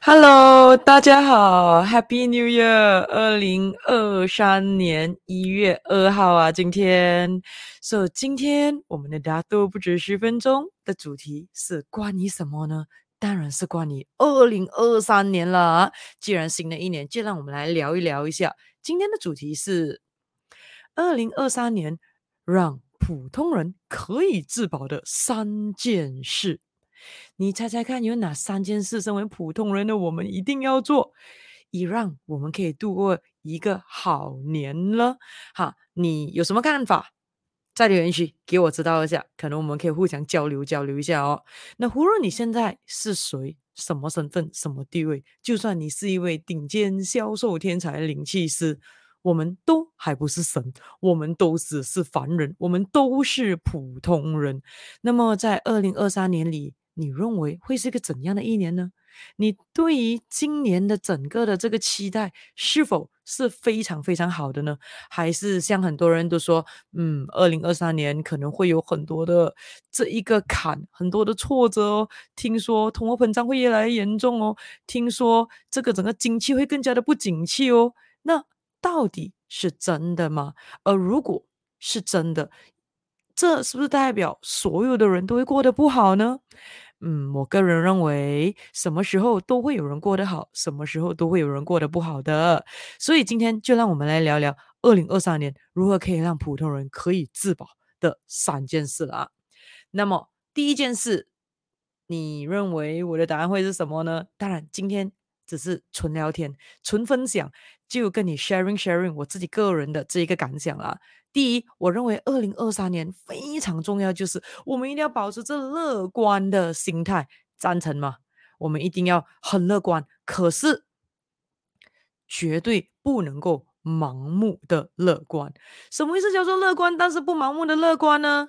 Hello，大家好，Happy New Year！二零二三年一月二号啊，今天，So 今天我们的大都不止十分钟的主题是关于什么呢？当然是关于二零二三年了。既然新的一年，就让我们来聊一聊一下。今天的主题是二零二三年让普通人可以自保的三件事。你猜猜看，有哪三件事，身为普通人的我们一定要做，以让我们可以度过一个好年呢？好，你有什么看法？在留言区给我知道一下，可能我们可以互相交流交流一下哦。那无论你现在是谁，什么身份，什么地位，就算你是一位顶尖销售天才灵气师，我们都还不是神，我们都只是凡人，我们都是普通人。那么在二零二三年里，你认为会是个怎样的一年呢？你对于今年的整个的这个期待是否是非常非常好的呢？还是像很多人都说，嗯，二零二三年可能会有很多的这一个坎，很多的挫折哦。听说通货膨胀会越来越严重哦。听说这个整个经济会更加的不景气哦。那到底是真的吗？而如果是真的，这是不是代表所有的人都会过得不好呢？嗯，我个人认为，什么时候都会有人过得好，什么时候都会有人过得不好的。所以今天就让我们来聊聊二零二三年如何可以让普通人可以自保的三件事了。那么第一件事，你认为我的答案会是什么呢？当然，今天只是纯聊天、纯分享，就跟你 sharing sharing 我自己个人的这一个感想啦。第一，我认为二零二三年非常重要，就是我们一定要保持这乐观的心态，赞成吗？我们一定要很乐观，可是绝对不能够盲目的乐观。什么意思叫做乐观，但是不盲目的乐观呢？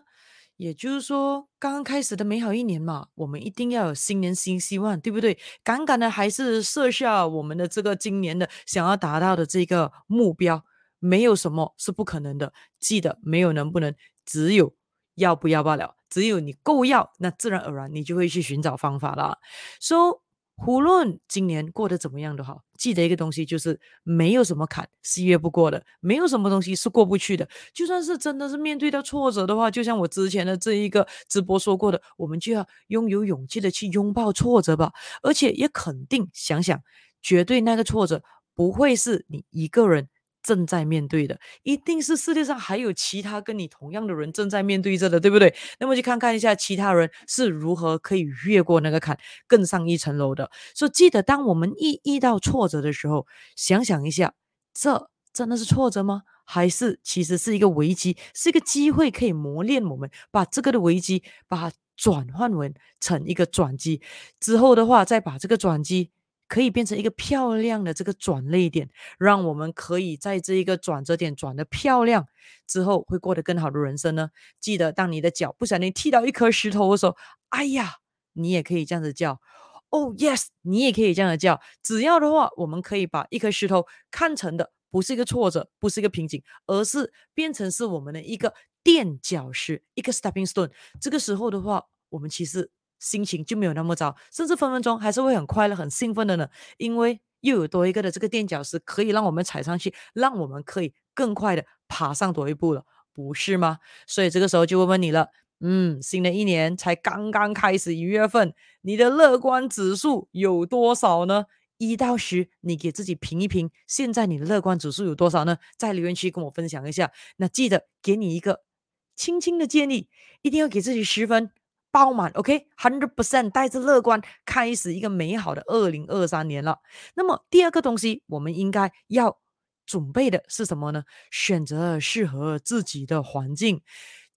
也就是说，刚刚开始的美好一年嘛，我们一定要有新年新希望，对不对？敢敢的还是设下我们的这个今年的想要达到的这个目标。没有什么是不可能的，记得没有能不能，只有要不要罢了。只有你够要，那自然而然你就会去寻找方法了。说、so, 无论今年过得怎么样都好，记得一个东西就是没有什么坎是越不过的，没有什么东西是过不去的。就算是真的是面对到挫折的话，就像我之前的这一个直播说过的，我们就要拥有勇气的去拥抱挫折吧，而且也肯定想想，绝对那个挫折不会是你一个人。正在面对的，一定是世界上还有其他跟你同样的人正在面对着的，对不对？那么去看看一下其他人是如何可以越过那个坎，更上一层楼的。所以记得，当我们一遇到挫折的时候，想想一下，这真的是挫折吗？还是其实是一个危机，是一个机会，可以磨练我们，把这个的危机，把它转换为成一个转机，之后的话，再把这个转机。可以变成一个漂亮的这个转泪点，让我们可以在这一个转折点转得漂亮之后，会过得更好的人生呢。记得，当你的脚不小心踢到一颗石头的时候，哎呀，你也可以这样子叫，Oh yes，你也可以这样子叫。只要的话，我们可以把一颗石头看成的不是一个挫折，不是一个瓶颈，而是变成是我们的一个垫脚石，一个 stepping stone。这个时候的话，我们其实。心情就没有那么糟，甚至分分钟还是会很快乐、很兴奋的呢。因为又有多一个的这个垫脚石可以让我们踩上去，让我们可以更快的爬上多一步了，不是吗？所以这个时候就问问你了，嗯，新的一年才刚刚开始一月份，你的乐观指数有多少呢？一到十，你给自己评一评，现在你的乐观指数有多少呢？在留言区跟我分享一下。那记得给你一个轻轻的建议，一定要给自己十分。爆满，OK，hundred percent，带着乐观开始一个美好的二零二三年了。那么第二个东西，我们应该要准备的是什么呢？选择适合自己的环境。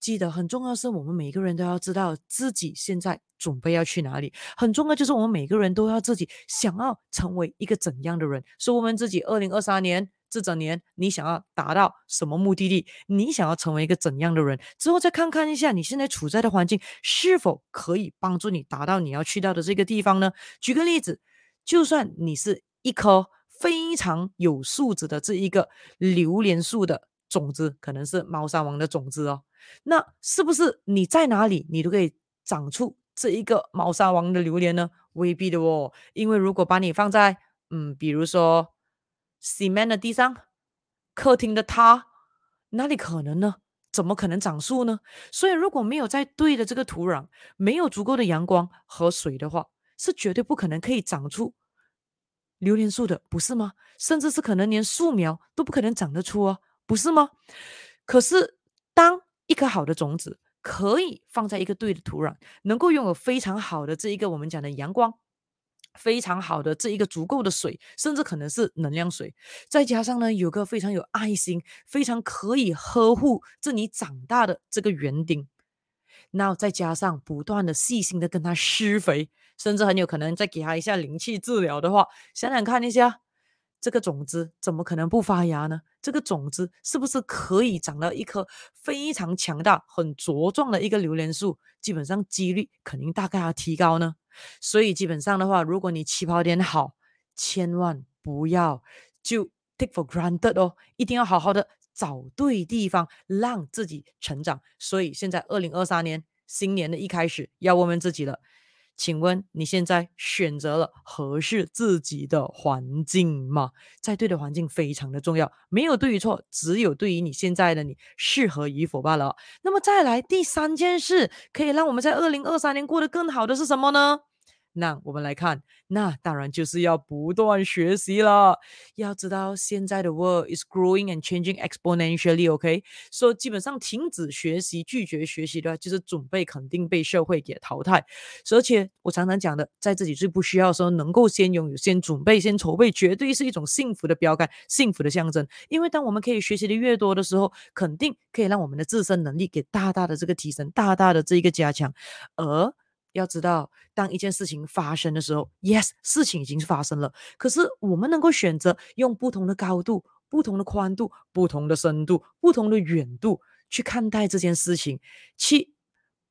记得很重要是，我们每个人都要知道自己现在准备要去哪里。很重要就是，我们每个人都要自己想要成为一个怎样的人，是我们自己二零二三年。这整年你想要达到什么目的地？你想要成为一个怎样的人？之后再看看一下你现在处在的环境是否可以帮助你达到你要去到的这个地方呢？举个例子，就算你是一棵非常有素质的这一个榴莲树的种子，可能是猫山王的种子哦，那是不是你在哪里你都可以长出这一个猫砂王的榴莲呢？未必的哦，因为如果把你放在嗯，比如说 cement 的地上，客厅的榻，哪里可能呢？怎么可能长树呢？所以如果没有在对的这个土壤，没有足够的阳光和水的话，是绝对不可能可以长出榴莲树的，不是吗？甚至是可能连树苗都不可能长得出啊，不是吗？可是当一颗好的种子可以放在一个对的土壤，能够拥有非常好的这一个我们讲的阳光。非常好的这一个足够的水，甚至可能是能量水，再加上呢，有个非常有爱心、非常可以呵护这你长大的这个园丁，那再加上不断的细心的跟他施肥，甚至很有可能再给他一下灵气治疗的话，想想看一下，这个种子怎么可能不发芽呢？这个种子是不是可以长到一棵非常强大、很茁壮的一个榴莲树？基本上几率肯定大概要提高呢。所以基本上的话，如果你起跑点好，千万不要就 take for granted 哦，一定要好好的找对地方，让自己成长。所以现在二零二三年新年的一开始，要问问自己了。请问你现在选择了合适自己的环境吗？在对的环境非常的重要，没有对与错，只有对于你现在的你适合与否罢了。那么再来第三件事，可以让我们在二零二三年过得更好的是什么呢？那我们来看，那当然就是要不断学习了。要知道，现在的 world is growing and changing exponentially，OK？所以基本上停止学习、拒绝学习的话，就是准备肯定被社会给淘汰。而且我常常讲的，在自己最不需要的时候，能够先拥有、先准备、先筹备，绝对是一种幸福的标杆、幸福的象征。因为当我们可以学习的越多的时候，肯定可以让我们的自身能力给大大的这个提升、大大的这一个加强，而。要知道，当一件事情发生的时候，yes，事情已经是发生了。可是我们能够选择用不同的高度、不同的宽度、不同的深度、不同的远度去看待这件事情，去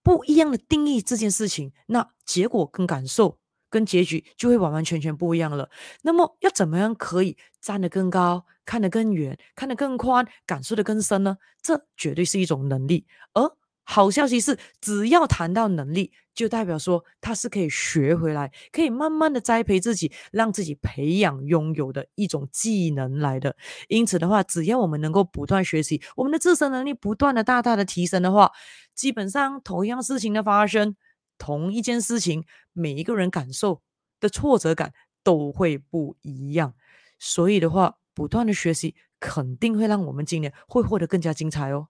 不一样的定义这件事情，那结果跟感受跟结局就会完完全全不一样了。那么要怎么样可以站得更高、看得更远、看得更宽、感受得更深呢？这绝对是一种能力，而。好消息是，只要谈到能力，就代表说他是可以学回来，可以慢慢的栽培自己，让自己培养拥有的一种技能来的。因此的话，只要我们能够不断学习，我们的自身能力不断的大大的提升的话，基本上同样事情的发生，同一件事情，每一个人感受的挫折感都会不一样。所以的话，不断的学习肯定会让我们今年会获得更加精彩哦。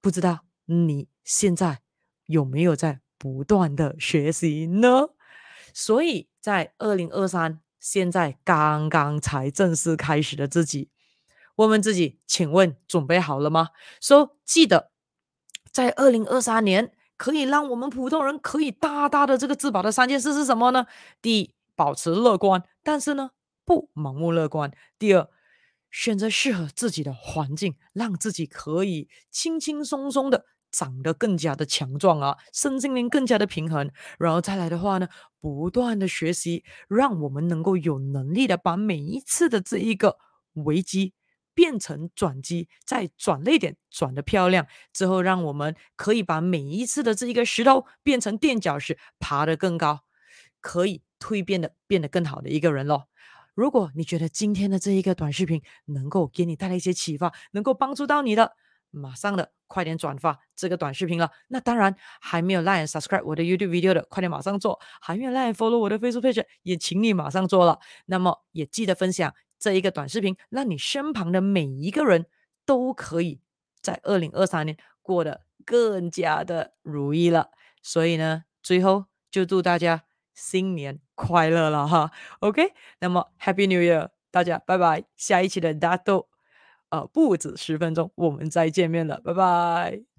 不知道。你现在有没有在不断的学习呢？所以在二零二三，现在刚刚才正式开始的自己，问问自己，请问准备好了吗？说、so, 记得，在二零二三年可以让我们普通人可以大大的这个自保的三件事是什么呢？第一，保持乐观，但是呢，不盲目乐观。第二，选择适合自己的环境，让自己可以轻轻松松的。长得更加的强壮啊，身心灵更加的平衡，然后再来的话呢，不断的学习，让我们能够有能力的把每一次的这一个危机变成转机，再转泪点转的漂亮之后，让我们可以把每一次的这一个石头变成垫脚石，爬得更高，可以蜕变的变得更好的一个人咯。如果你觉得今天的这一个短视频能够给你带来一些启发，能够帮助到你的。马上的，快点转发这个短视频了。那当然，还没有 like subscribe 我的 YouTube video 的，快点马上做。还没有 like follow 我的 Facebook page，也请你马上做了。那么也记得分享这一个短视频，让你身旁的每一个人都可以在二零二三年过得更加的如意了。所以呢，最后就祝大家新年快乐了哈。OK，那么 Happy New Year，大家拜拜。下一期的大豆。啊，不止十分钟，我们再见面了，拜拜。